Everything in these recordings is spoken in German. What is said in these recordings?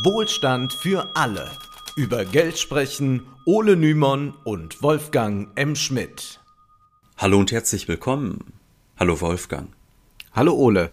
Wohlstand für alle. Über Geld sprechen Ole Nymon und Wolfgang M. Schmidt. Hallo und herzlich willkommen. Hallo Wolfgang. Hallo Ole.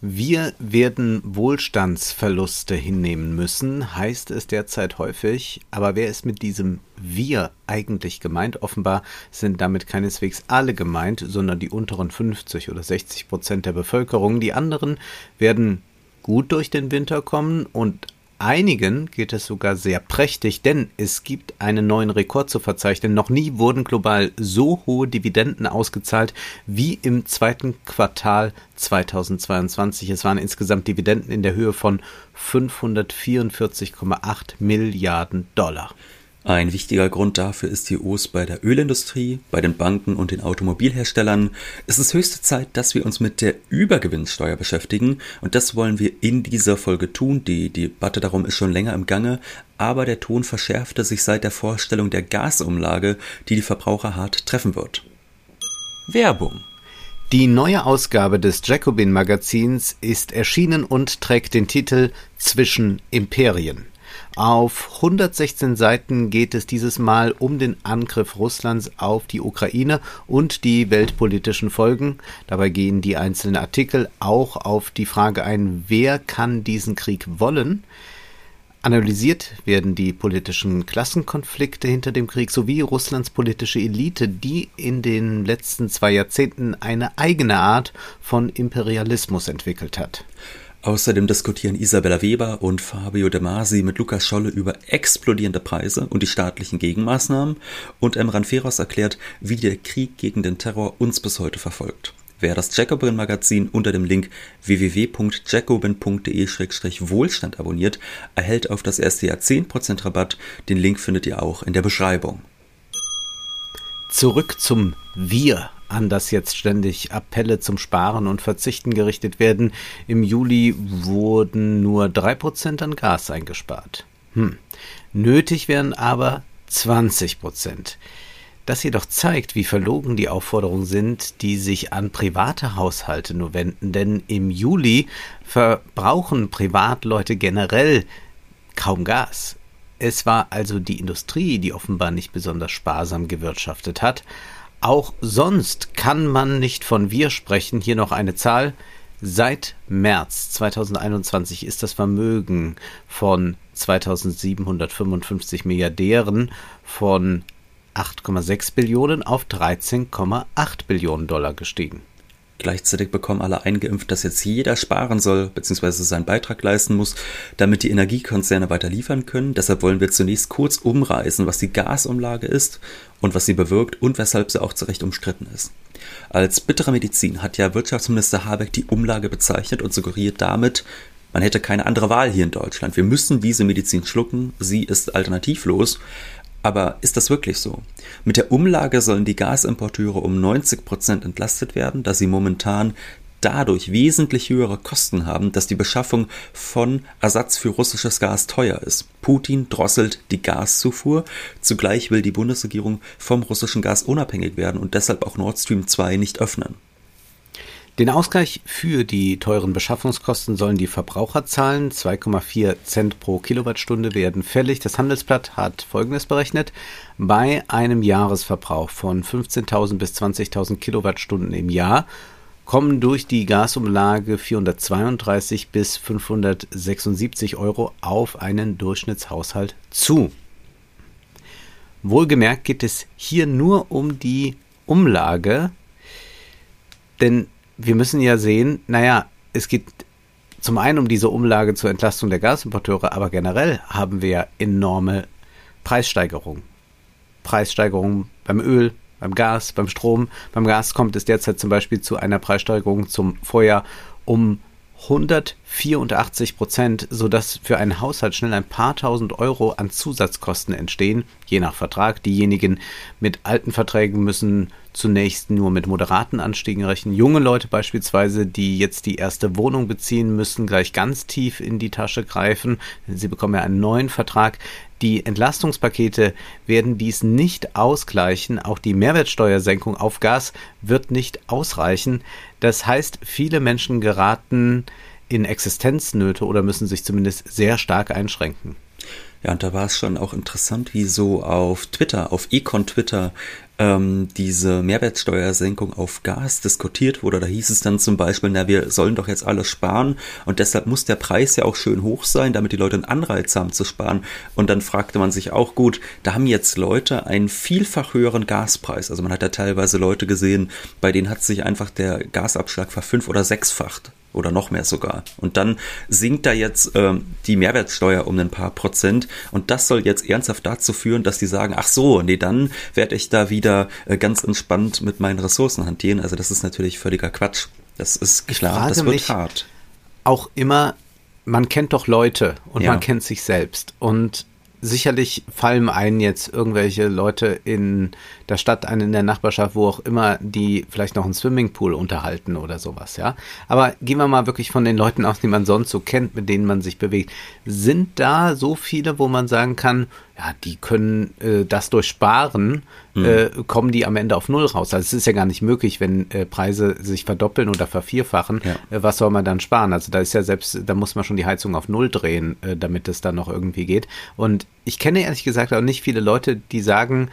Wir werden Wohlstandsverluste hinnehmen müssen, heißt es derzeit häufig. Aber wer ist mit diesem Wir eigentlich gemeint? Offenbar sind damit keineswegs alle gemeint, sondern die unteren 50 oder 60 Prozent der Bevölkerung. Die anderen werden gut durch den Winter kommen und einigen geht es sogar sehr prächtig, denn es gibt einen neuen Rekord zu verzeichnen. Noch nie wurden global so hohe Dividenden ausgezahlt wie im zweiten Quartal 2022. Es waren insgesamt Dividenden in der Höhe von 544,8 Milliarden Dollar. Ein wichtiger Grund dafür ist die Os bei der Ölindustrie, bei den Banken und den Automobilherstellern. Es ist höchste Zeit, dass wir uns mit der Übergewinnsteuer beschäftigen und das wollen wir in dieser Folge tun. Die Debatte darum ist schon länger im Gange, aber der Ton verschärfte sich seit der Vorstellung der Gasumlage, die die Verbraucher hart treffen wird. Werbung die neue Ausgabe des Jacobin Magazins ist erschienen und trägt den Titel Zwischen Imperien. Auf 116 Seiten geht es dieses Mal um den Angriff Russlands auf die Ukraine und die weltpolitischen Folgen. Dabei gehen die einzelnen Artikel auch auf die Frage ein, wer kann diesen Krieg wollen? Analysiert werden die politischen Klassenkonflikte hinter dem Krieg sowie Russlands politische Elite, die in den letzten zwei Jahrzehnten eine eigene Art von Imperialismus entwickelt hat. Außerdem diskutieren Isabella Weber und Fabio De Masi mit Lukas Scholle über explodierende Preise und die staatlichen Gegenmaßnahmen und Emran Feroz erklärt, wie der Krieg gegen den Terror uns bis heute verfolgt. Wer das Jacobin Magazin unter dem Link www.jacobin.de-wohlstand abonniert, erhält auf das erste Jahr 10% Rabatt. Den Link findet ihr auch in der Beschreibung. Zurück zum Wir an das jetzt ständig Appelle zum Sparen und Verzichten gerichtet werden. Im Juli wurden nur 3% an Gas eingespart. Hm. Nötig wären aber 20% Das jedoch zeigt, wie verlogen die Aufforderungen sind, die sich an private Haushalte nur wenden, denn im Juli verbrauchen Privatleute generell kaum Gas. Es war also die Industrie, die offenbar nicht besonders sparsam gewirtschaftet hat, auch sonst kann man nicht von wir sprechen. Hier noch eine Zahl. Seit März 2021 ist das Vermögen von 2755 Milliardären von 8,6 Billionen auf 13,8 Billionen Dollar gestiegen. Gleichzeitig bekommen alle eingeimpft, dass jetzt jeder sparen soll bzw. seinen Beitrag leisten muss, damit die Energiekonzerne weiter liefern können. Deshalb wollen wir zunächst kurz umreißen, was die Gasumlage ist und was sie bewirkt und weshalb sie auch zu Recht umstritten ist. Als bittere Medizin hat ja Wirtschaftsminister Habeck die Umlage bezeichnet und suggeriert damit, man hätte keine andere Wahl hier in Deutschland. Wir müssen diese Medizin schlucken, sie ist alternativlos. Aber ist das wirklich so? Mit der Umlage sollen die Gasimporteure um 90 Prozent entlastet werden, da sie momentan dadurch wesentlich höhere Kosten haben, dass die Beschaffung von Ersatz für russisches Gas teuer ist. Putin drosselt die Gaszufuhr, zugleich will die Bundesregierung vom russischen Gas unabhängig werden und deshalb auch Nord Stream 2 nicht öffnen. Den Ausgleich für die teuren Beschaffungskosten sollen die Verbraucher zahlen. 2,4 Cent pro Kilowattstunde werden fällig. Das Handelsblatt hat Folgendes berechnet. Bei einem Jahresverbrauch von 15.000 bis 20.000 Kilowattstunden im Jahr kommen durch die Gasumlage 432 bis 576 Euro auf einen Durchschnittshaushalt zu. Wohlgemerkt geht es hier nur um die Umlage, denn wir müssen ja sehen, naja, es geht zum einen um diese Umlage zur Entlastung der Gasimporteure, aber generell haben wir ja enorme Preissteigerungen. Preissteigerungen beim Öl, beim Gas, beim Strom. Beim Gas kommt es derzeit zum Beispiel zu einer Preissteigerung zum Vorjahr um 184 Prozent, sodass für einen Haushalt schnell ein paar tausend Euro an Zusatzkosten entstehen, je nach Vertrag. Diejenigen mit alten Verträgen müssen zunächst nur mit moderaten Anstiegen rechnen. Junge Leute beispielsweise, die jetzt die erste Wohnung beziehen, müssen gleich ganz tief in die Tasche greifen. Sie bekommen ja einen neuen Vertrag. Die Entlastungspakete werden dies nicht ausgleichen. Auch die Mehrwertsteuersenkung auf Gas wird nicht ausreichen. Das heißt, viele Menschen geraten in Existenznöte oder müssen sich zumindest sehr stark einschränken. Ja, und da war es schon auch interessant, wie so auf Twitter, auf Econ Twitter, ähm, diese Mehrwertsteuersenkung auf Gas diskutiert wurde. Da hieß es dann zum Beispiel, na, wir sollen doch jetzt alles sparen und deshalb muss der Preis ja auch schön hoch sein, damit die Leute einen Anreiz haben zu sparen. Und dann fragte man sich auch, gut, da haben jetzt Leute einen vielfach höheren Gaspreis. Also man hat ja teilweise Leute gesehen, bei denen hat sich einfach der Gasabschlag verfünf- oder sechsfacht oder noch mehr sogar. Und dann sinkt da jetzt ähm, die Mehrwertsteuer um ein paar Prozent und das soll jetzt ernsthaft dazu führen, dass die sagen, ach so, nee, dann werde ich da wieder äh, ganz entspannt mit meinen Ressourcen hantieren. Also das ist natürlich völliger Quatsch. Das ist klar, das wird hart. Auch immer, man kennt doch Leute und ja. man kennt sich selbst und sicherlich fallen einem jetzt irgendwelche Leute in der Stadt ein, in der Nachbarschaft, wo auch immer, die vielleicht noch einen Swimmingpool unterhalten oder sowas, ja. Aber gehen wir mal wirklich von den Leuten aus, die man sonst so kennt, mit denen man sich bewegt. Sind da so viele, wo man sagen kann, ja, die können äh, das durch Sparen, mhm. äh, kommen die am Ende auf Null raus. Also es ist ja gar nicht möglich, wenn äh, Preise sich verdoppeln oder vervierfachen, ja. Äh, was soll man dann sparen? Also da ist ja selbst, da muss man schon die Heizung auf Null drehen, äh, damit es dann noch irgendwie geht. Und ich kenne ehrlich gesagt auch nicht viele Leute, die sagen,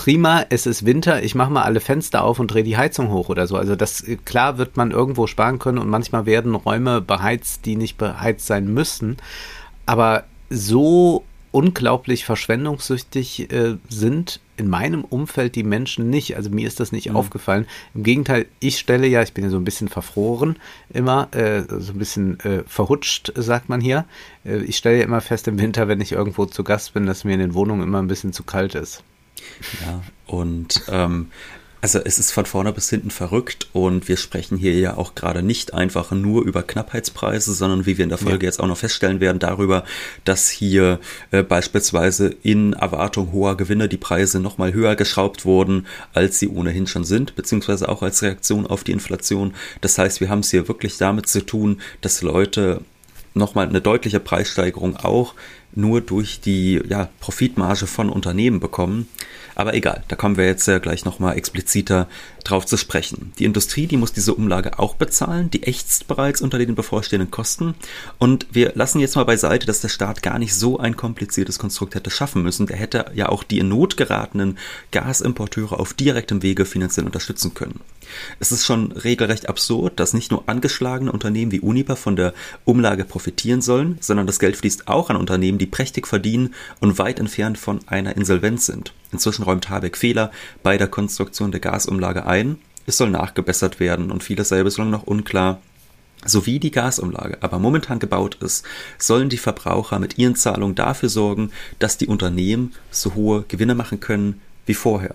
prima, es ist Winter, ich mache mal alle Fenster auf und drehe die Heizung hoch oder so. Also das klar wird man irgendwo sparen können und manchmal werden Räume beheizt, die nicht beheizt sein müssen. Aber so unglaublich verschwendungssüchtig äh, sind in meinem Umfeld die Menschen nicht. Also mir ist das nicht mhm. aufgefallen. Im Gegenteil, ich stelle ja, ich bin ja so ein bisschen verfroren immer, äh, so ein bisschen äh, verhutscht, sagt man hier. Äh, ich stelle ja immer fest im Winter, wenn ich irgendwo zu Gast bin, dass mir in den Wohnungen immer ein bisschen zu kalt ist. Ja, und ähm, also es ist von vorne bis hinten verrückt und wir sprechen hier ja auch gerade nicht einfach nur über Knappheitspreise, sondern wie wir in der Folge ja. jetzt auch noch feststellen werden, darüber, dass hier äh, beispielsweise in Erwartung hoher Gewinne die Preise nochmal höher geschraubt wurden, als sie ohnehin schon sind, beziehungsweise auch als Reaktion auf die Inflation. Das heißt, wir haben es hier wirklich damit zu tun, dass Leute nochmal eine deutliche Preissteigerung auch nur durch die ja, Profitmarge von Unternehmen bekommen. Aber egal, da kommen wir jetzt ja gleich nochmal expliziter drauf zu sprechen. Die Industrie, die muss diese Umlage auch bezahlen, die ächzt bereits unter den bevorstehenden Kosten. Und wir lassen jetzt mal beiseite, dass der Staat gar nicht so ein kompliziertes Konstrukt hätte schaffen müssen. Der hätte ja auch die in Not geratenen Gasimporteure auf direktem Wege finanziell unterstützen können. Es ist schon regelrecht absurd, dass nicht nur angeschlagene Unternehmen wie Uniper von der Umlage profitieren sollen, sondern das Geld fließt auch an Unternehmen, die prächtig verdienen und weit entfernt von einer Insolvenz sind. Inzwischen räumt Habeck Fehler bei der Konstruktion der Gasumlage ein. Es soll nachgebessert werden und vieles sei bislang noch unklar. Sowie die Gasumlage aber momentan gebaut ist, sollen die Verbraucher mit ihren Zahlungen dafür sorgen, dass die Unternehmen so hohe Gewinne machen können wie vorher.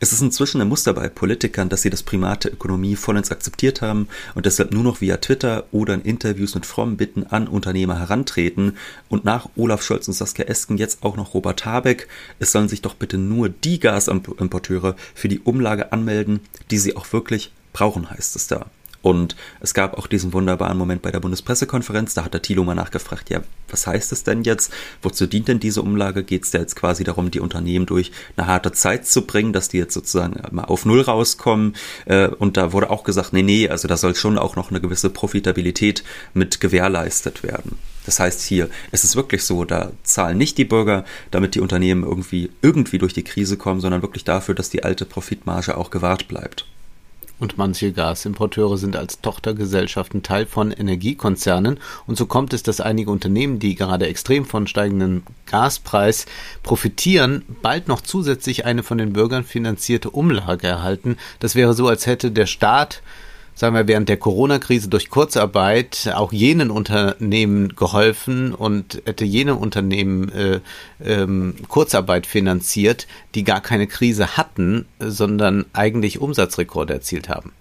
Es ist inzwischen ein Muster bei Politikern, dass sie das Primat der Ökonomie vollends akzeptiert haben und deshalb nur noch via Twitter oder in Interviews mit frommen Bitten an Unternehmer herantreten und nach Olaf Scholz und Saskia Esken jetzt auch noch Robert Habeck. Es sollen sich doch bitte nur die Gasimporteure für die Umlage anmelden, die sie auch wirklich brauchen, heißt es da. Und es gab auch diesen wunderbaren Moment bei der Bundespressekonferenz, da hat der Thilo mal nachgefragt, ja, was heißt es denn jetzt? Wozu dient denn diese Umlage? Geht es da jetzt quasi darum, die Unternehmen durch eine harte Zeit zu bringen, dass die jetzt sozusagen mal auf Null rauskommen? Äh, und da wurde auch gesagt, nee, nee, also da soll schon auch noch eine gewisse Profitabilität mit gewährleistet werden. Das heißt hier, es ist wirklich so, da zahlen nicht die Bürger, damit die Unternehmen irgendwie, irgendwie durch die Krise kommen, sondern wirklich dafür, dass die alte Profitmarge auch gewahrt bleibt. Und manche Gasimporteure sind als Tochtergesellschaften Teil von Energiekonzernen. Und so kommt es, dass einige Unternehmen, die gerade extrem von steigendem Gaspreis profitieren, bald noch zusätzlich eine von den Bürgern finanzierte Umlage erhalten. Das wäre so, als hätte der Staat sagen wir, während der Corona-Krise durch Kurzarbeit auch jenen Unternehmen geholfen und hätte jene Unternehmen äh, ähm, Kurzarbeit finanziert, die gar keine Krise hatten, sondern eigentlich Umsatzrekorde erzielt haben.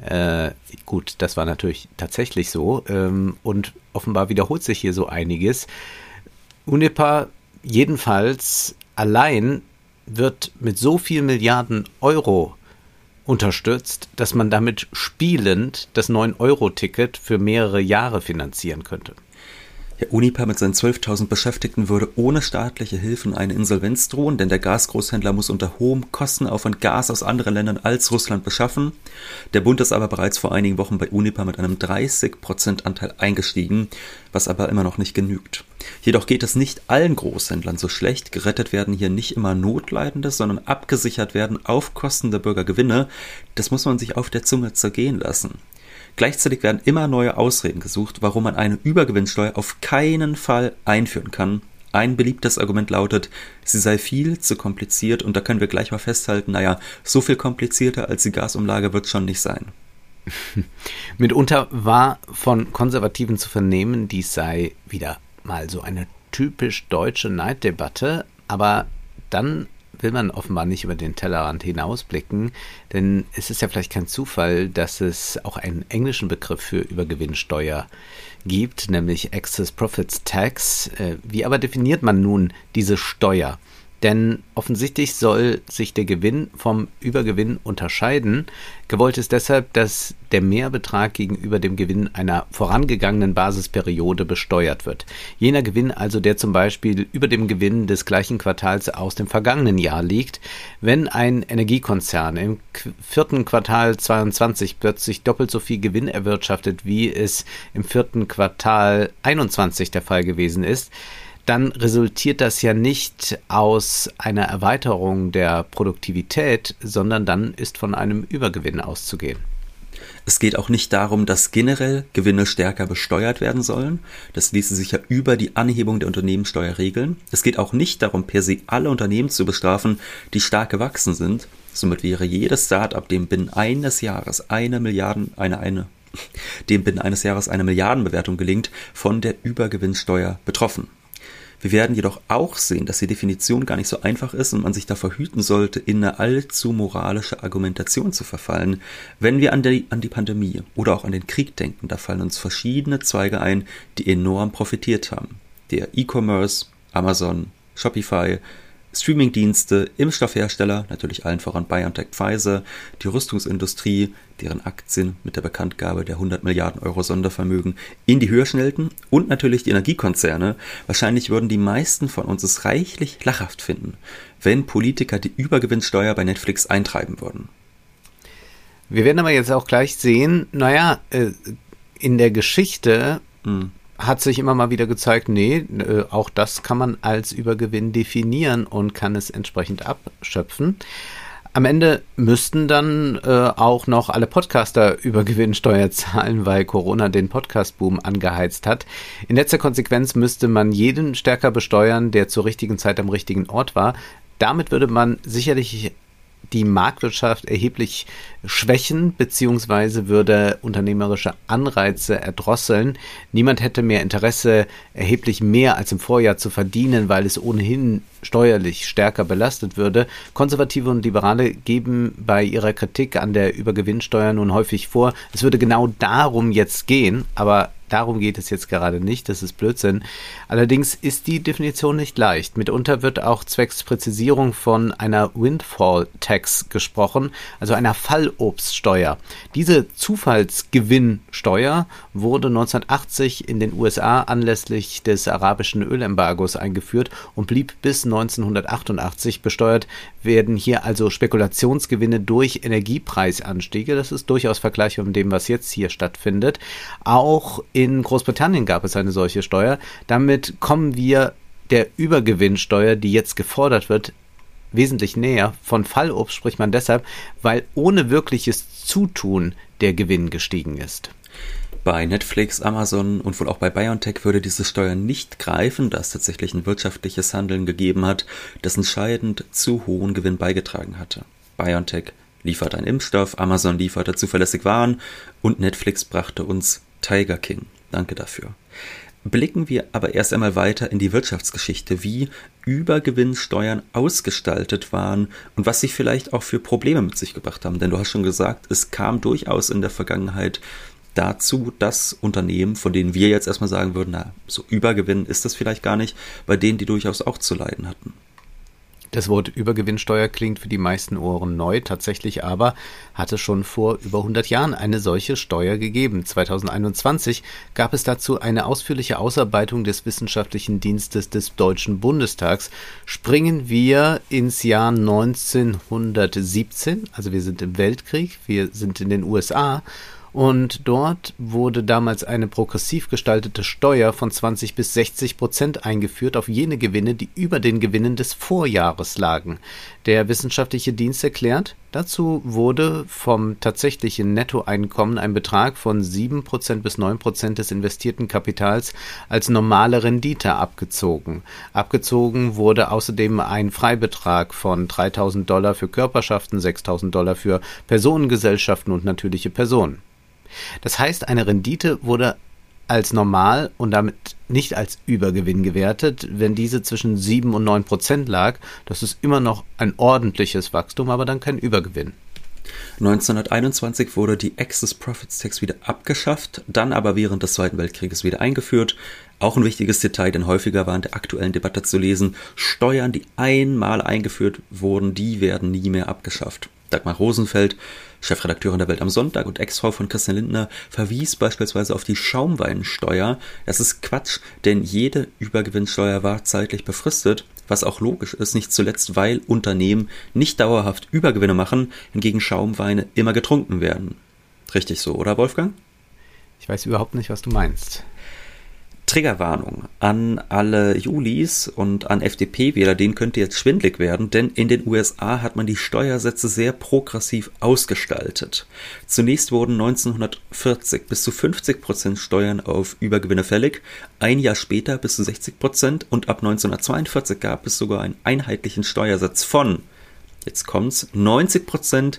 Äh, gut, das war natürlich tatsächlich so ähm, und offenbar wiederholt sich hier so einiges. UNEPA jedenfalls allein wird mit so viel Milliarden Euro unterstützt, dass man damit spielend das 9-Euro-Ticket für mehrere Jahre finanzieren könnte. Der Unipa mit seinen 12.000 Beschäftigten würde ohne staatliche Hilfen eine Insolvenz drohen, denn der Gasgroßhändler muss unter hohem Kostenaufwand Gas aus anderen Ländern als Russland beschaffen. Der Bund ist aber bereits vor einigen Wochen bei Unipa mit einem 30% Anteil eingestiegen, was aber immer noch nicht genügt. Jedoch geht es nicht allen Großhändlern so schlecht. Gerettet werden hier nicht immer Notleidende, sondern abgesichert werden auf Kosten der Bürgergewinne. Das muss man sich auf der Zunge zergehen lassen. Gleichzeitig werden immer neue Ausreden gesucht, warum man eine Übergewinnsteuer auf keinen Fall einführen kann. Ein beliebtes Argument lautet, sie sei viel zu kompliziert und da können wir gleich mal festhalten, naja, so viel komplizierter als die Gasumlage wird schon nicht sein. Mitunter war von Konservativen zu vernehmen, dies sei wieder mal so eine typisch deutsche Neiddebatte, aber dann will man offenbar nicht über den Tellerrand hinausblicken, denn es ist ja vielleicht kein Zufall, dass es auch einen englischen Begriff für Übergewinnsteuer gibt, nämlich Excess Profits Tax. Äh, wie aber definiert man nun diese Steuer? Denn offensichtlich soll sich der Gewinn vom Übergewinn unterscheiden. Gewollt ist deshalb, dass der Mehrbetrag gegenüber dem Gewinn einer vorangegangenen Basisperiode besteuert wird. Jener Gewinn also, der zum Beispiel über dem Gewinn des gleichen Quartals aus dem vergangenen Jahr liegt. Wenn ein Energiekonzern im vierten Quartal 22 plötzlich doppelt so viel Gewinn erwirtschaftet, wie es im vierten Quartal 21 der Fall gewesen ist, dann resultiert das ja nicht aus einer Erweiterung der Produktivität, sondern dann ist von einem Übergewinn auszugehen. Es geht auch nicht darum, dass generell Gewinne stärker besteuert werden sollen. Das ließe sich ja über die Anhebung der Unternehmenssteuer regeln. Es geht auch nicht darum, per se alle Unternehmen zu bestrafen, die stark gewachsen sind. Somit wäre jedes Start-up, dem binnen eines Jahres eine Milliarden, eine, eine, dem binnen eines Jahres eine Milliardenbewertung gelingt, von der Übergewinnsteuer betroffen. Wir werden jedoch auch sehen, dass die Definition gar nicht so einfach ist und man sich davor hüten sollte, in eine allzu moralische Argumentation zu verfallen. Wenn wir an die, an die Pandemie oder auch an den Krieg denken, da fallen uns verschiedene Zweige ein, die enorm profitiert haben. Der E-Commerce, Amazon, Shopify, Streamingdienste, Impfstoffhersteller, natürlich allen voran BioNTech Pfizer, die Rüstungsindustrie, deren Aktien mit der Bekanntgabe der 100 Milliarden Euro Sondervermögen in die Höhe schnellten und natürlich die Energiekonzerne. Wahrscheinlich würden die meisten von uns es reichlich lachhaft finden, wenn Politiker die Übergewinnsteuer bei Netflix eintreiben würden. Wir werden aber jetzt auch gleich sehen, naja, äh, in der Geschichte hm hat sich immer mal wieder gezeigt, nee, äh, auch das kann man als Übergewinn definieren und kann es entsprechend abschöpfen. Am Ende müssten dann äh, auch noch alle Podcaster Übergewinnsteuer zahlen, weil Corona den Podcast-Boom angeheizt hat. In letzter Konsequenz müsste man jeden stärker besteuern, der zur richtigen Zeit am richtigen Ort war. Damit würde man sicherlich die Marktwirtschaft erheblich schwächen beziehungsweise würde unternehmerische Anreize erdrosseln. Niemand hätte mehr Interesse, erheblich mehr als im Vorjahr zu verdienen, weil es ohnehin steuerlich stärker belastet würde. Konservative und Liberale geben bei ihrer Kritik an der Übergewinnsteuer nun häufig vor, es würde genau darum jetzt gehen, aber Darum geht es jetzt gerade nicht, das ist Blödsinn. Allerdings ist die Definition nicht leicht. Mitunter wird auch zwecks Präzisierung von einer Windfall Tax gesprochen, also einer Fallobststeuer. Diese Zufallsgewinnsteuer wurde 1980 in den USA anlässlich des arabischen Ölembargos eingeführt und blieb bis 1988 besteuert. Werden hier also Spekulationsgewinne durch Energiepreisanstiege, das ist durchaus vergleichbar mit dem, was jetzt hier stattfindet, auch in Großbritannien gab es eine solche Steuer. Damit kommen wir der Übergewinnsteuer, die jetzt gefordert wird, wesentlich näher. Von Fallobst spricht man deshalb, weil ohne wirkliches Zutun der Gewinn gestiegen ist. Bei Netflix, Amazon und wohl auch bei BioNTech würde diese Steuer nicht greifen, da es tatsächlich ein wirtschaftliches Handeln gegeben hat, das entscheidend zu hohen Gewinn beigetragen hatte. BioNTech liefert einen Impfstoff, Amazon lieferte zuverlässig Waren und Netflix brachte uns Tiger King. Danke dafür. Blicken wir aber erst einmal weiter in die Wirtschaftsgeschichte, wie Übergewinnsteuern ausgestaltet waren und was sie vielleicht auch für Probleme mit sich gebracht haben. Denn du hast schon gesagt, es kam durchaus in der Vergangenheit dazu, dass Unternehmen, von denen wir jetzt erstmal sagen würden, na, so Übergewinn ist das vielleicht gar nicht, bei denen die durchaus auch zu leiden hatten. Das Wort Übergewinnsteuer klingt für die meisten Ohren neu, tatsächlich aber hat es schon vor über 100 Jahren eine solche Steuer gegeben. 2021 gab es dazu eine ausführliche Ausarbeitung des Wissenschaftlichen Dienstes des Deutschen Bundestags. Springen wir ins Jahr 1917, also wir sind im Weltkrieg, wir sind in den USA und dort wurde damals eine progressiv gestaltete Steuer von 20 bis 60 Prozent eingeführt auf jene Gewinne, die über den Gewinnen des Vorjahres lagen. Der wissenschaftliche Dienst erklärt, dazu wurde vom tatsächlichen Nettoeinkommen ein Betrag von 7 Prozent bis 9 Prozent des investierten Kapitals als normale Rendite abgezogen. Abgezogen wurde außerdem ein Freibetrag von 3000 Dollar für Körperschaften, 6000 Dollar für Personengesellschaften und natürliche Personen. Das heißt, eine Rendite wurde als normal und damit nicht als Übergewinn gewertet. Wenn diese zwischen 7 und 9 Prozent lag, das ist immer noch ein ordentliches Wachstum, aber dann kein Übergewinn. 1921 wurde die Excess Profits Tax wieder abgeschafft, dann aber während des Zweiten Weltkrieges wieder eingeführt. Auch ein wichtiges Detail, denn häufiger war in der aktuellen Debatte zu lesen, Steuern, die einmal eingeführt wurden, die werden nie mehr abgeschafft. Dagmar Rosenfeld, Chefredakteurin der Welt am Sonntag und Ex-Frau von Christian Lindner, verwies beispielsweise auf die Schaumweinsteuer. Das ist Quatsch, denn jede Übergewinnsteuer war zeitlich befristet, was auch logisch ist, nicht zuletzt, weil Unternehmen nicht dauerhaft Übergewinne machen, hingegen Schaumweine immer getrunken werden. Richtig so, oder Wolfgang? Ich weiß überhaupt nicht, was du meinst. Triggerwarnung an alle Julis und an FDP-Wähler, denen könnte jetzt schwindlig werden, denn in den USA hat man die Steuersätze sehr progressiv ausgestaltet. Zunächst wurden 1940 bis zu 50 Prozent Steuern auf Übergewinne fällig, ein Jahr später bis zu 60 Prozent und ab 1942 gab es sogar einen einheitlichen Steuersatz von, jetzt kommt's, 90 Prozent,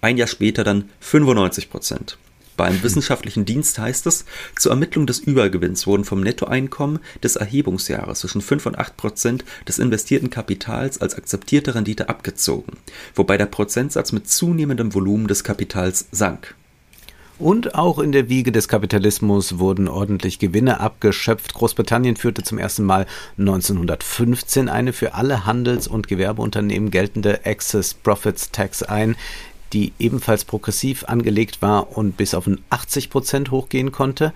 ein Jahr später dann 95 Prozent. Beim wissenschaftlichen Dienst heißt es, zur Ermittlung des Übergewinns wurden vom Nettoeinkommen des Erhebungsjahres zwischen 5 und 8 Prozent des investierten Kapitals als akzeptierte Rendite abgezogen, wobei der Prozentsatz mit zunehmendem Volumen des Kapitals sank. Und auch in der Wiege des Kapitalismus wurden ordentlich Gewinne abgeschöpft. Großbritannien führte zum ersten Mal 1915 eine für alle Handels- und Gewerbeunternehmen geltende Excess Profits Tax ein die ebenfalls progressiv angelegt war und bis auf 80 Prozent hochgehen konnte.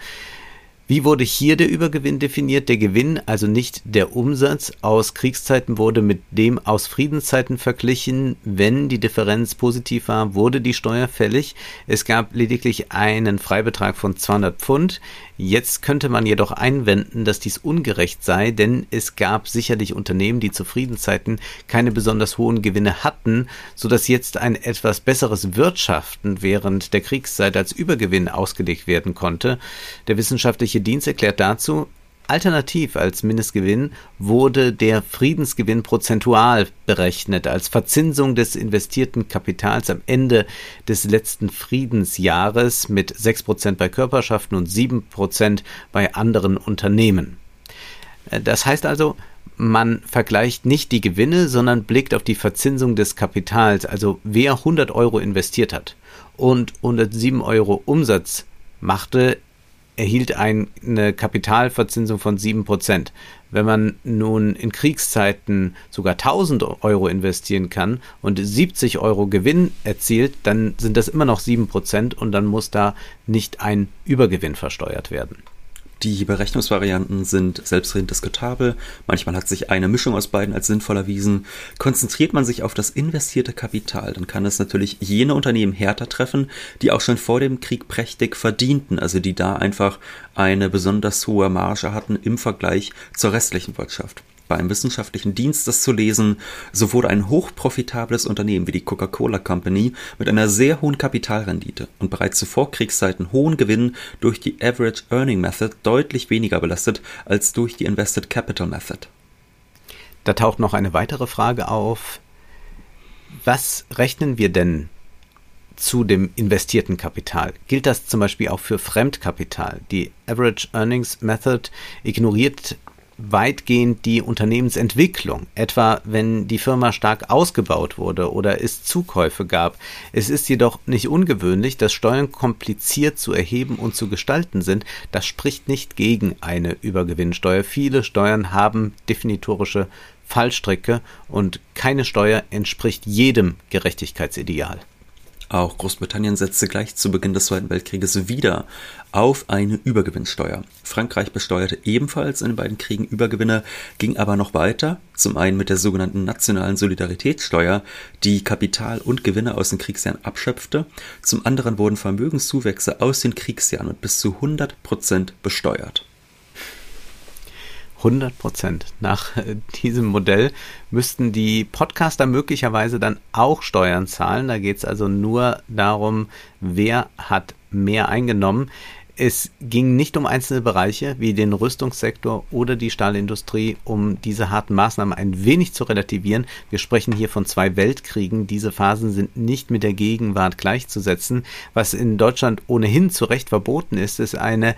Wie wurde hier der Übergewinn definiert? Der Gewinn, also nicht der Umsatz aus Kriegszeiten, wurde mit dem aus Friedenszeiten verglichen. Wenn die Differenz positiv war, wurde die Steuer fällig. Es gab lediglich einen Freibetrag von 200 Pfund. Jetzt könnte man jedoch einwenden, dass dies ungerecht sei, denn es gab sicherlich Unternehmen, die zu Friedenszeiten keine besonders hohen Gewinne hatten, so dass jetzt ein etwas besseres Wirtschaften während der Kriegszeit als Übergewinn ausgelegt werden konnte. Der wissenschaftliche Dienst erklärt dazu, Alternativ als Mindestgewinn wurde der Friedensgewinn prozentual berechnet als Verzinsung des investierten Kapitals am Ende des letzten Friedensjahres mit 6% bei Körperschaften und 7% bei anderen Unternehmen. Das heißt also, man vergleicht nicht die Gewinne, sondern blickt auf die Verzinsung des Kapitals, also wer 100 Euro investiert hat und 107 Euro Umsatz machte, erhielt eine Kapitalverzinsung von 7%. Wenn man nun in Kriegszeiten sogar 1000 Euro investieren kann und 70 Euro Gewinn erzielt, dann sind das immer noch 7% und dann muss da nicht ein Übergewinn versteuert werden. Die Berechnungsvarianten sind selbstredend diskutabel. Manchmal hat sich eine Mischung aus beiden als sinnvoll erwiesen. Konzentriert man sich auf das investierte Kapital, dann kann es natürlich jene Unternehmen härter treffen, die auch schon vor dem Krieg prächtig verdienten, also die da einfach eine besonders hohe Marge hatten im Vergleich zur restlichen Wirtschaft beim wissenschaftlichen Dienst das zu lesen, so wurde ein hochprofitables Unternehmen wie die Coca-Cola Company mit einer sehr hohen Kapitalrendite und bereits zu Vorkriegszeiten hohen Gewinn durch die Average Earning Method deutlich weniger belastet als durch die Invested Capital Method. Da taucht noch eine weitere Frage auf. Was rechnen wir denn zu dem investierten Kapital. Gilt das zum Beispiel auch für Fremdkapital? Die Average Earnings Method ignoriert weitgehend die Unternehmensentwicklung, etwa wenn die Firma stark ausgebaut wurde oder es Zukäufe gab. Es ist jedoch nicht ungewöhnlich, dass Steuern kompliziert zu erheben und zu gestalten sind. Das spricht nicht gegen eine Übergewinnsteuer. Viele Steuern haben definitorische Fallstricke und keine Steuer entspricht jedem Gerechtigkeitsideal. Auch Großbritannien setzte gleich zu Beginn des Zweiten Weltkrieges wieder auf eine Übergewinnsteuer. Frankreich besteuerte ebenfalls in den beiden Kriegen Übergewinne, ging aber noch weiter, zum einen mit der sogenannten nationalen Solidaritätssteuer, die Kapital und Gewinne aus den Kriegsjahren abschöpfte, zum anderen wurden Vermögenszuwächse aus den Kriegsjahren mit bis zu 100 Prozent besteuert. 100 Prozent. Nach äh, diesem Modell müssten die Podcaster möglicherweise dann auch Steuern zahlen. Da geht es also nur darum, wer hat mehr eingenommen. Es ging nicht um einzelne Bereiche wie den Rüstungssektor oder die Stahlindustrie, um diese harten Maßnahmen ein wenig zu relativieren. Wir sprechen hier von zwei Weltkriegen. Diese Phasen sind nicht mit der Gegenwart gleichzusetzen. Was in Deutschland ohnehin zu Recht verboten ist, ist eine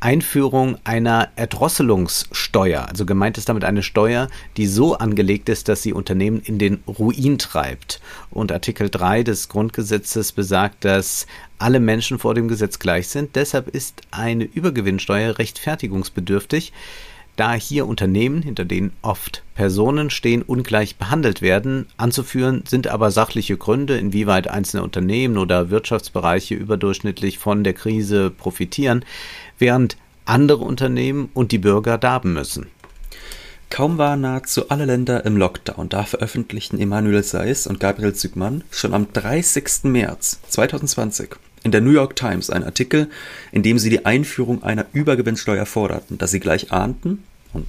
Einführung einer Erdrosselungssteuer. Also gemeint ist damit eine Steuer, die so angelegt ist, dass sie Unternehmen in den Ruin treibt. Und Artikel 3 des Grundgesetzes besagt, dass alle Menschen vor dem Gesetz gleich sind. Deshalb ist eine Übergewinnsteuer rechtfertigungsbedürftig da hier Unternehmen, hinter denen oft Personen stehen, ungleich behandelt werden. Anzuführen sind aber sachliche Gründe, inwieweit einzelne Unternehmen oder Wirtschaftsbereiche überdurchschnittlich von der Krise profitieren, während andere Unternehmen und die Bürger darben müssen. Kaum waren nahezu alle Länder im Lockdown, da veröffentlichten Emanuel Seiss und Gabriel Zygmann schon am 30. März 2020 in der New York Times einen Artikel, in dem sie die Einführung einer Übergewinnsteuer forderten, dass sie gleich ahnten, und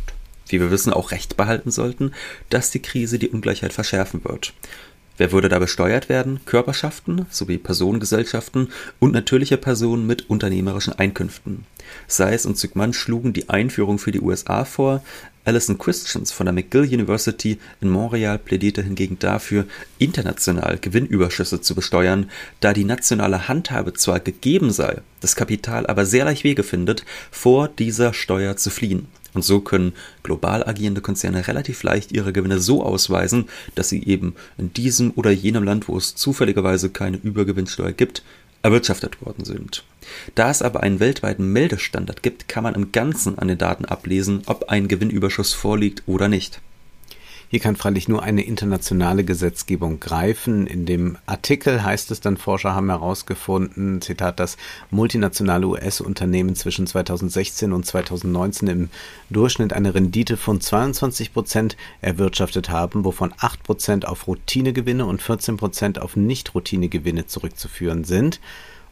wie wir wissen auch recht behalten sollten, dass die Krise die Ungleichheit verschärfen wird. Wer würde da besteuert werden? Körperschaften sowie Personengesellschaften und natürliche Personen mit unternehmerischen Einkünften. Seiss und Zygmunt schlugen die Einführung für die USA vor. Alison Christians von der McGill University in Montreal plädierte hingegen dafür, international Gewinnüberschüsse zu besteuern, da die nationale Handhabe zwar gegeben sei, das Kapital aber sehr leicht Wege findet, vor dieser Steuer zu fliehen. Und so können global agierende Konzerne relativ leicht ihre Gewinne so ausweisen, dass sie eben in diesem oder jenem Land, wo es zufälligerweise keine Übergewinnsteuer gibt, erwirtschaftet worden sind. Da es aber einen weltweiten Meldestandard gibt, kann man im Ganzen an den Daten ablesen, ob ein Gewinnüberschuss vorliegt oder nicht. Hier kann freilich nur eine internationale Gesetzgebung greifen. In dem Artikel heißt es dann, Forscher haben herausgefunden, Zitat, dass multinationale US-Unternehmen zwischen 2016 und 2019 im Durchschnitt eine Rendite von 22 Prozent erwirtschaftet haben, wovon 8 Prozent auf Routinegewinne und 14 Prozent auf Nicht-Routinegewinne zurückzuführen sind.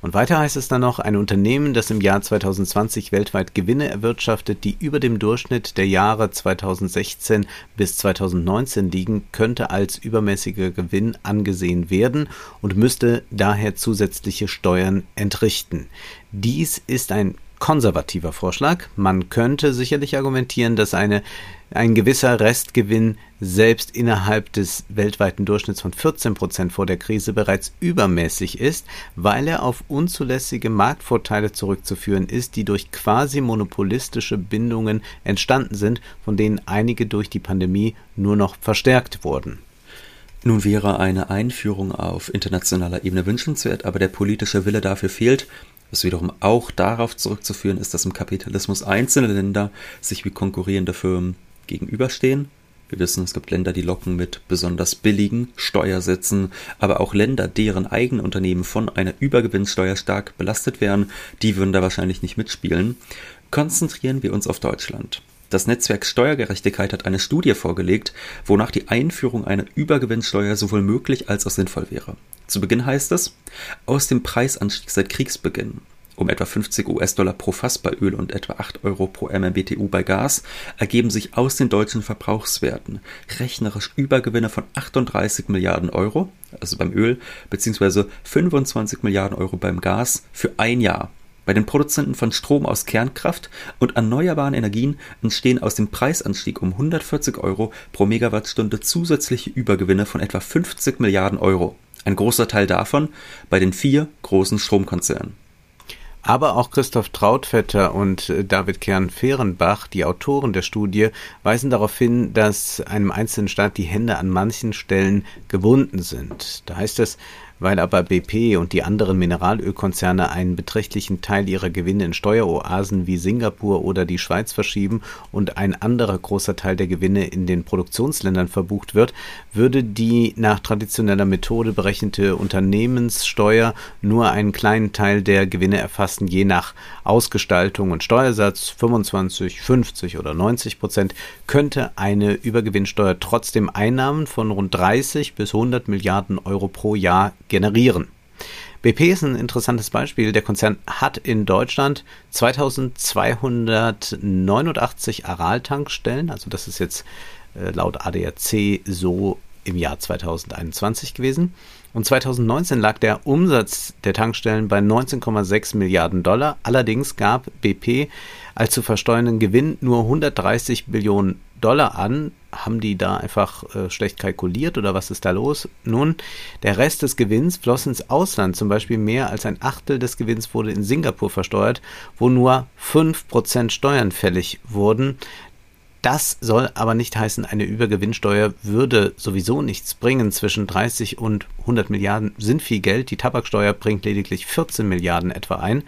Und weiter heißt es dann noch, ein Unternehmen, das im Jahr 2020 weltweit Gewinne erwirtschaftet, die über dem Durchschnitt der Jahre 2016 bis 2019 liegen, könnte als übermäßiger Gewinn angesehen werden und müsste daher zusätzliche Steuern entrichten. Dies ist ein konservativer Vorschlag. Man könnte sicherlich argumentieren, dass eine, ein gewisser Restgewinn selbst innerhalb des weltweiten Durchschnitts von 14 Prozent vor der Krise bereits übermäßig ist, weil er auf unzulässige Marktvorteile zurückzuführen ist, die durch quasi monopolistische Bindungen entstanden sind, von denen einige durch die Pandemie nur noch verstärkt wurden. Nun wäre eine Einführung auf internationaler Ebene wünschenswert, aber der politische Wille dafür fehlt was wiederum auch darauf zurückzuführen ist, dass im Kapitalismus einzelne Länder sich wie konkurrierende Firmen gegenüberstehen. Wir wissen, es gibt Länder, die locken mit besonders billigen Steuersätzen, aber auch Länder, deren eigene Unternehmen von einer Übergewinnsteuer stark belastet werden, die würden da wahrscheinlich nicht mitspielen. Konzentrieren wir uns auf Deutschland. Das Netzwerk Steuergerechtigkeit hat eine Studie vorgelegt, wonach die Einführung einer Übergewinnsteuer sowohl möglich als auch sinnvoll wäre. Zu Beginn heißt es, aus dem Preisanstieg seit Kriegsbeginn um etwa 50 US-Dollar pro Fass bei Öl und etwa 8 Euro pro MMBTU bei Gas ergeben sich aus den deutschen Verbrauchswerten rechnerisch Übergewinne von 38 Milliarden Euro, also beim Öl, beziehungsweise 25 Milliarden Euro beim Gas für ein Jahr. Bei den Produzenten von Strom aus Kernkraft und erneuerbaren Energien entstehen aus dem Preisanstieg um 140 Euro pro Megawattstunde zusätzliche Übergewinne von etwa 50 Milliarden Euro. Ein großer Teil davon bei den vier großen Stromkonzernen. Aber auch Christoph Trautvetter und äh, David Kern-Fehrenbach, die Autoren der Studie, weisen darauf hin, dass einem einzelnen Staat die Hände an manchen Stellen gebunden sind. Da heißt es, Weil aber BP und die anderen Mineralölkonzerne einen beträchtlichen Teil ihrer Gewinne in Steueroasen wie Singapur oder die Schweiz verschieben und ein anderer großer Teil der Gewinne in den Produktionsländern verbucht wird, würde die nach traditioneller Methode berechnete Unternehmenssteuer nur einen kleinen Teil der Gewinne erfassen, je nach Ausgestaltung und Steuersatz. 25, 50 oder 90 Prozent, könnte eine Übergewinnsteuer trotzdem Einnahmen von rund 30 bis 100 Milliarden Euro pro Jahr generieren. BP ist ein interessantes Beispiel. Der Konzern hat in Deutschland 2289 Aral-Tankstellen, also das ist jetzt äh, laut ADAC so im Jahr 2021 gewesen. Und 2019 lag der Umsatz der Tankstellen bei 19,6 Milliarden Dollar. Allerdings gab BP als zu versteuernden Gewinn nur 130 Millionen Dollar an. Haben die da einfach äh, schlecht kalkuliert oder was ist da los? Nun, der Rest des Gewinns floss ins Ausland. Zum Beispiel mehr als ein Achtel des Gewinns wurde in Singapur versteuert, wo nur 5% Steuern fällig wurden. Das soll aber nicht heißen, eine Übergewinnsteuer würde sowieso nichts bringen. Zwischen 30 und 100 Milliarden sind viel Geld. Die Tabaksteuer bringt lediglich 14 Milliarden etwa ein.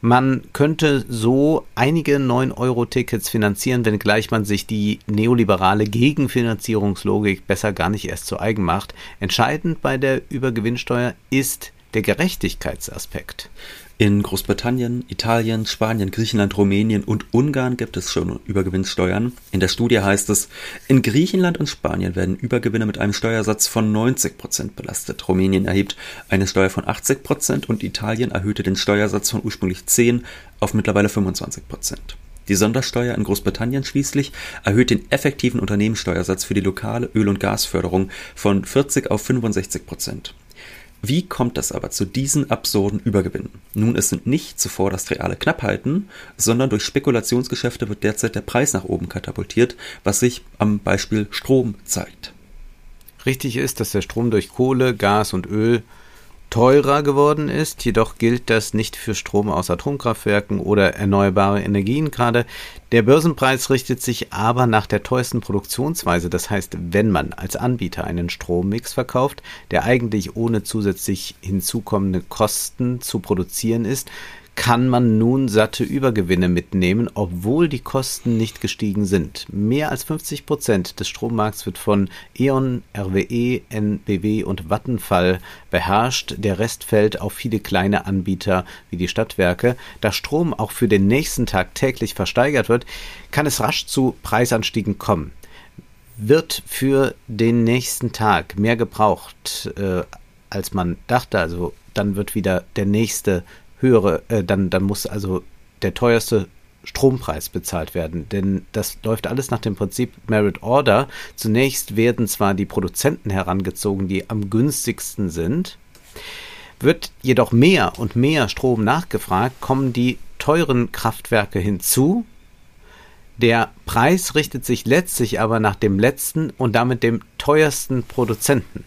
Man könnte so einige 9-Euro-Tickets finanzieren, wenngleich man sich die neoliberale Gegenfinanzierungslogik besser gar nicht erst zu eigen macht. Entscheidend bei der Übergewinnsteuer ist der Gerechtigkeitsaspekt. In Großbritannien, Italien, Spanien, Griechenland, Rumänien und Ungarn gibt es schon Übergewinnsteuern. In der Studie heißt es, in Griechenland und Spanien werden Übergewinne mit einem Steuersatz von 90 Prozent belastet. Rumänien erhebt eine Steuer von 80 Prozent und Italien erhöhte den Steuersatz von ursprünglich 10 auf mittlerweile 25 Prozent. Die Sondersteuer in Großbritannien schließlich erhöht den effektiven Unternehmenssteuersatz für die lokale Öl- und Gasförderung von 40 auf 65 Prozent. Wie kommt es aber zu diesen absurden Übergewinnen? Nun, es sind nicht zuvor das reale Knappheiten, sondern durch Spekulationsgeschäfte wird derzeit der Preis nach oben katapultiert, was sich am Beispiel Strom zeigt. Richtig ist, dass der Strom durch Kohle, Gas und Öl teurer geworden ist. Jedoch gilt das nicht für Strom aus Atomkraftwerken oder erneuerbare Energien gerade. Der Börsenpreis richtet sich aber nach der teuersten Produktionsweise. Das heißt, wenn man als Anbieter einen Strommix verkauft, der eigentlich ohne zusätzlich hinzukommende Kosten zu produzieren ist, kann man nun satte Übergewinne mitnehmen, obwohl die Kosten nicht gestiegen sind. Mehr als 50 Prozent des Strommarkts wird von E.ON, RWE, NBW und Vattenfall beherrscht. Der Rest fällt auf viele kleine Anbieter wie die Stadtwerke. Da Strom auch für den nächsten Tag täglich versteigert wird, kann es rasch zu Preisanstiegen kommen. Wird für den nächsten Tag mehr gebraucht, äh, als man dachte, also dann wird wieder der nächste höhere, äh, dann, dann muss also der teuerste Strompreis bezahlt werden. Denn das läuft alles nach dem Prinzip Merit Order. Zunächst werden zwar die Produzenten herangezogen, die am günstigsten sind, wird jedoch mehr und mehr Strom nachgefragt, kommen die teuren Kraftwerke hinzu. Der Preis richtet sich letztlich aber nach dem letzten und damit dem teuersten Produzenten.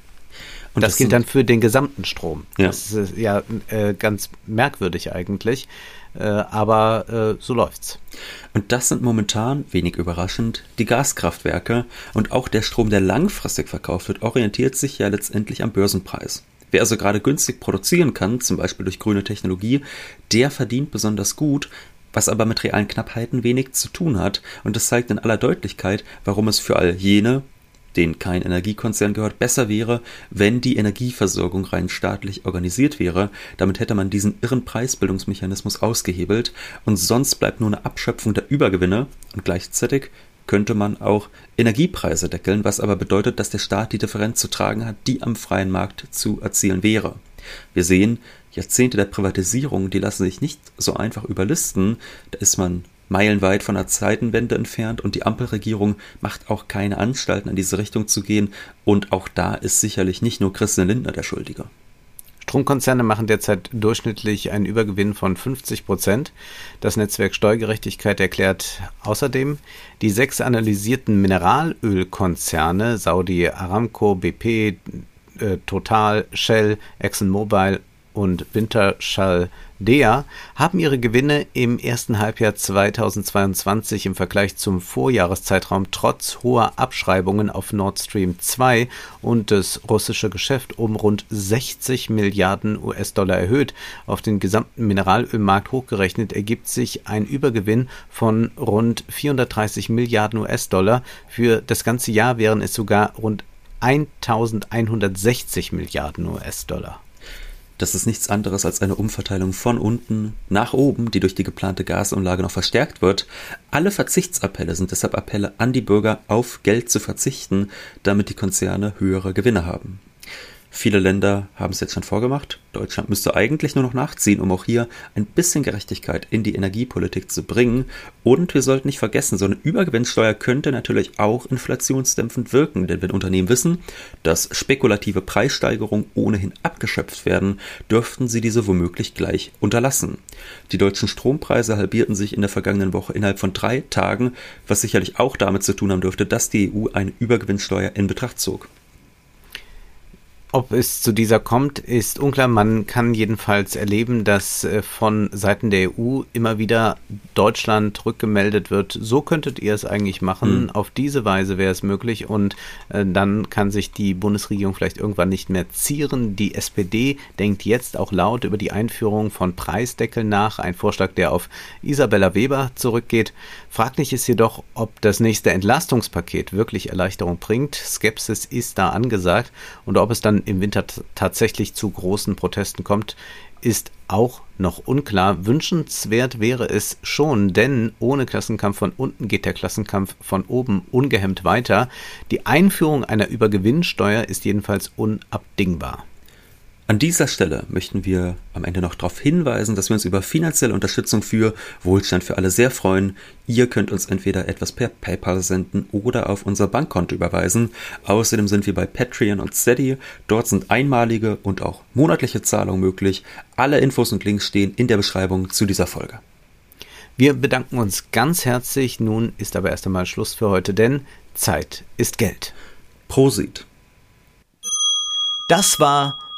Und das, das gilt dann für den gesamten Strom. Ja. Das ist ja äh, ganz merkwürdig eigentlich. Äh, aber äh, so läuft's. Und das sind momentan, wenig überraschend, die Gaskraftwerke und auch der Strom, der langfristig verkauft wird, orientiert sich ja letztendlich am Börsenpreis. Wer also gerade günstig produzieren kann, zum Beispiel durch grüne Technologie, der verdient besonders gut, was aber mit realen Knappheiten wenig zu tun hat. Und das zeigt in aller Deutlichkeit, warum es für all jene, denen kein Energiekonzern gehört, besser wäre, wenn die Energieversorgung rein staatlich organisiert wäre. Damit hätte man diesen irren Preisbildungsmechanismus ausgehebelt und sonst bleibt nur eine Abschöpfung der Übergewinne und gleichzeitig könnte man auch Energiepreise deckeln, was aber bedeutet, dass der Staat die Differenz zu tragen hat, die am freien Markt zu erzielen wäre. Wir sehen, Jahrzehnte der Privatisierung, die lassen sich nicht so einfach überlisten. Da ist man meilenweit von der Zeitenwende entfernt und die Ampelregierung macht auch keine Anstalten, in diese Richtung zu gehen. Und auch da ist sicherlich nicht nur Christian Lindner der Schuldige. Stromkonzerne machen derzeit durchschnittlich einen Übergewinn von 50 Prozent. Das Netzwerk Steuergerechtigkeit erklärt außerdem, die sechs analysierten Mineralölkonzerne Saudi Aramco, BP, äh, Total, Shell, ExxonMobil und Wintershall Dea haben ihre Gewinne im ersten Halbjahr 2022 im Vergleich zum Vorjahreszeitraum trotz hoher Abschreibungen auf Nord Stream 2 und das russische Geschäft um rund 60 Milliarden US-Dollar erhöht. Auf den gesamten Mineralölmarkt hochgerechnet ergibt sich ein Übergewinn von rund 430 Milliarden US-Dollar. Für das ganze Jahr wären es sogar rund 1160 Milliarden US-Dollar. Das ist nichts anderes als eine Umverteilung von unten nach oben, die durch die geplante Gasumlage noch verstärkt wird. Alle Verzichtsappelle sind deshalb Appelle an die Bürger, auf Geld zu verzichten, damit die Konzerne höhere Gewinne haben. Viele Länder haben es jetzt schon vorgemacht. Deutschland müsste eigentlich nur noch nachziehen, um auch hier ein bisschen Gerechtigkeit in die Energiepolitik zu bringen. Und wir sollten nicht vergessen, so eine Übergewinnsteuer könnte natürlich auch inflationsdämpfend wirken. Denn wenn Unternehmen wissen, dass spekulative Preissteigerungen ohnehin abgeschöpft werden, dürften sie diese womöglich gleich unterlassen. Die deutschen Strompreise halbierten sich in der vergangenen Woche innerhalb von drei Tagen, was sicherlich auch damit zu tun haben dürfte, dass die EU eine Übergewinnsteuer in Betracht zog. Ob es zu dieser kommt, ist unklar. Man kann jedenfalls erleben, dass äh, von Seiten der EU immer wieder Deutschland rückgemeldet wird. So könntet ihr es eigentlich machen. Mhm. Auf diese Weise wäre es möglich. Und äh, dann kann sich die Bundesregierung vielleicht irgendwann nicht mehr zieren. Die SPD denkt jetzt auch laut über die Einführung von Preisdeckeln nach. Ein Vorschlag, der auf Isabella Weber zurückgeht. Fraglich ist jedoch, ob das nächste Entlastungspaket wirklich Erleichterung bringt. Skepsis ist da angesagt. Und ob es im Winter tatsächlich zu großen Protesten kommt, ist auch noch unklar. Wünschenswert wäre es schon, denn ohne Klassenkampf von unten geht der Klassenkampf von oben ungehemmt weiter. Die Einführung einer Übergewinnsteuer ist jedenfalls unabdingbar. An dieser Stelle möchten wir am Ende noch darauf hinweisen, dass wir uns über finanzielle Unterstützung für Wohlstand für alle sehr freuen. Ihr könnt uns entweder etwas per PayPal senden oder auf unser Bankkonto überweisen. Außerdem sind wir bei Patreon und Steady. Dort sind einmalige und auch monatliche Zahlungen möglich. Alle Infos und Links stehen in der Beschreibung zu dieser Folge. Wir bedanken uns ganz herzlich. Nun ist aber erst einmal Schluss für heute, denn Zeit ist Geld. Prosit. Das war